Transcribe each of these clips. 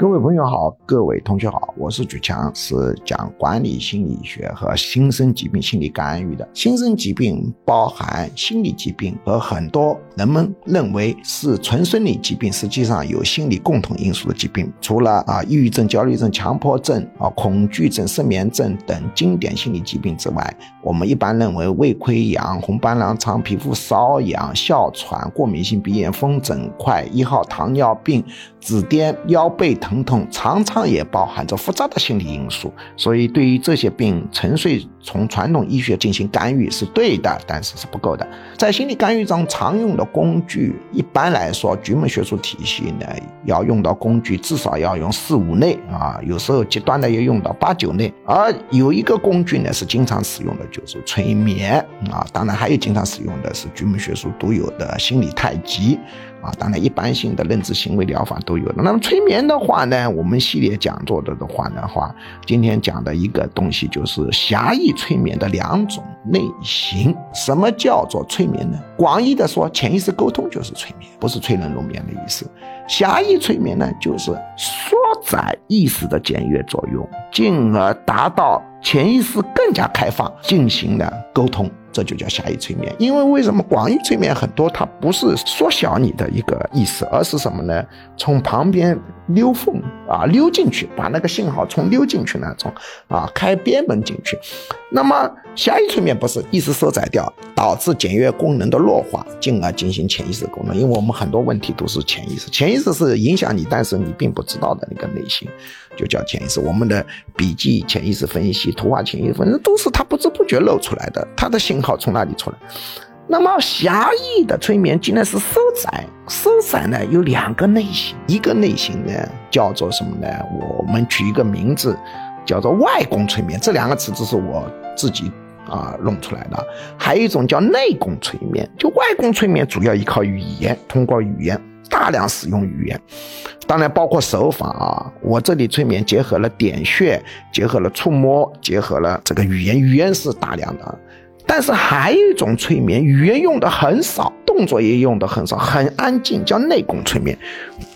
各位朋友好，各位同学好，我是举强，是讲管理心理学和新生疾病心理干预的。新生疾病包含心理疾病和很多人们认为是纯生理疾病，实际上有心理共同因素的疾病。除了啊抑郁症、焦虑症、强迫症啊恐惧症、失眠症等经典心理疾病之外，我们一般认为胃溃疡、红斑狼疮、皮肤瘙痒、哮喘、过敏性鼻炎、风疹块、一号糖尿病、紫癜、腰背疼。疼痛常常也包含着复杂的心理因素，所以对于这些病，纯粹从传统医学进行干预是对的，但是是不够的。在心理干预中常用的工具，一般来说，局门学术体系呢，要用到工具至少要用四五类啊，有时候极端的要用到八九类。而有一个工具呢，是经常使用的，就是催眠啊，当然还有经常使用的是局门学术独有的心理太极。啊，当然，一般性的认知行为疗法都有的。那么催眠的话呢，我们系列讲座的的话的话，今天讲的一个东西就是狭义催眠的两种类型。什么叫做催眠呢？广义的说，潜意识沟通就是催眠，不是催人入眠的意思。狭义催眠呢，就是缩窄意识的简约作用，进而达到潜意识更加开放进行的沟通。这就叫狭义催眠，因为为什么广义催眠很多，它不是缩小你的一个意识，而是什么呢？从旁边溜缝啊，溜进去，把那个信号从溜进去那种啊，开边门进去。那么狭义催眠不是意识收窄掉，导致简约功能的弱化，进而进行潜意识功能。因为我们很多问题都是潜意识，潜意识是影响你，但是你并不知道的那个内心，就叫潜意识。我们的笔记潜意识分析、图画潜意识分析，都是他不知不觉露出来的，他的信号从哪里出来？那么狭义的催眠竟然是收窄，收窄呢有两个类型，一个类型呢叫做什么呢？我们取一个名字。叫做外功催眠，这两个词只是我自己啊弄出来的。还有一种叫内功催眠，就外功催眠主要依靠语言，通过语言大量使用语言，当然包括手法啊。我这里催眠结合了点穴，结合了触摸，结合了这个语言，语言是大量的。但是还有一种催眠，语言用的很少，动作也用的很少，很安静，叫内功催眠，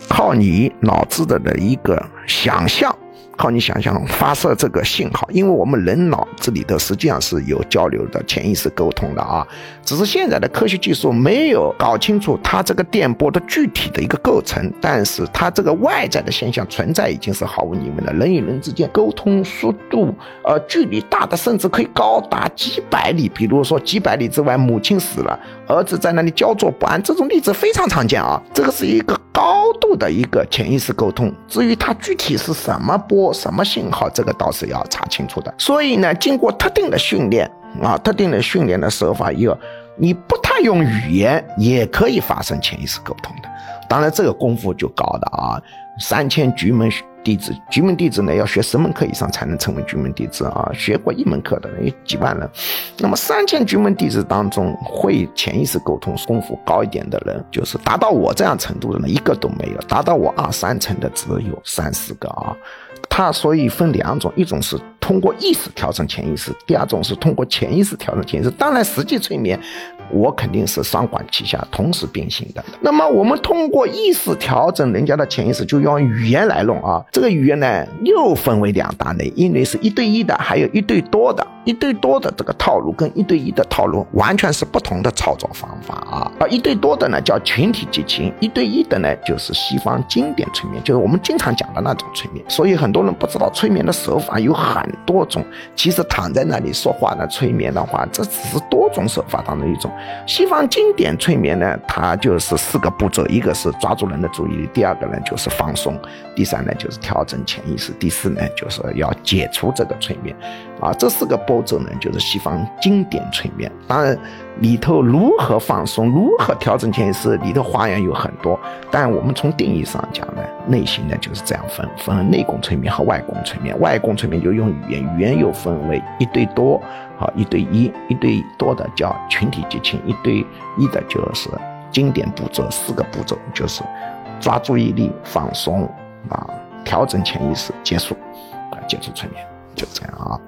靠你脑子的的一个想象。靠你想象发射这个信号，因为我们人脑子里头实际上是有交流的、潜意识沟通的啊，只是现在的科学技术没有搞清楚它这个电波的具体的一个构成，但是它这个外在的现象存在已经是毫无疑问的。人与人之间沟通速度，呃，距离大的甚至可以高达几百里，比如说几百里之外，母亲死了，儿子在那里焦灼不安，这种例子非常常见啊。这个是一个高度的一个潜意识沟通，至于它具体是什么波。什么信号？这个倒是要查清楚的。所以呢，经过特定的训练啊，特定的训练的手法以后，你不太用语言也可以发生潜意识沟通的。当然，这个功夫就高的啊，三千局门。弟子，局门弟子呢，要学十门课以上才能成为局门弟子啊！学过一门课的有几万人，那么三千局门弟子当中，会潜意识沟通功夫高一点的人，就是达到我这样程度的人，一个都没有；达到我二三层的只有三四个啊。他所以分两种，一种是通过意识调整潜意识，第二种是通过潜意识调整潜意识。当然，实际催眠。我肯定是双管齐下，同时并行的。那么我们通过意识调整人家的潜意识，就用语言来弄啊。这个语言呢，又分为两大类，一类是一对一的，还有一对多的。一对多的这个套路跟一对一的套路完全是不同的操作方法啊。而一对多的呢叫群体激情，一对一的呢就是西方经典催眠，就是我们经常讲的那种催眠。所以很多人不知道催眠的手法有很多种，其实躺在那里说话呢催眠的话，这只是多种手法当中一种。西方经典催眠呢，它就是四个步骤，一个是抓住人的注意力，第二个呢就是放松，第三呢就是调整潜意识，第四呢就是要解除这个催眠，啊，这四个步骤呢就是西方经典催眠。当然里头如何放松，如何调整潜意识，里头花样有很多。但我们从定义上讲呢，内心呢就是这样分，分内功催眠和外功催眠。外功催眠就用语言，语言又分为一对多。好，一对一，一对多的叫群体激情，一对一的就是经典步骤，四个步骤就是抓注意力、放松啊，调整潜意识、结束啊，结束催眠，就这样啊。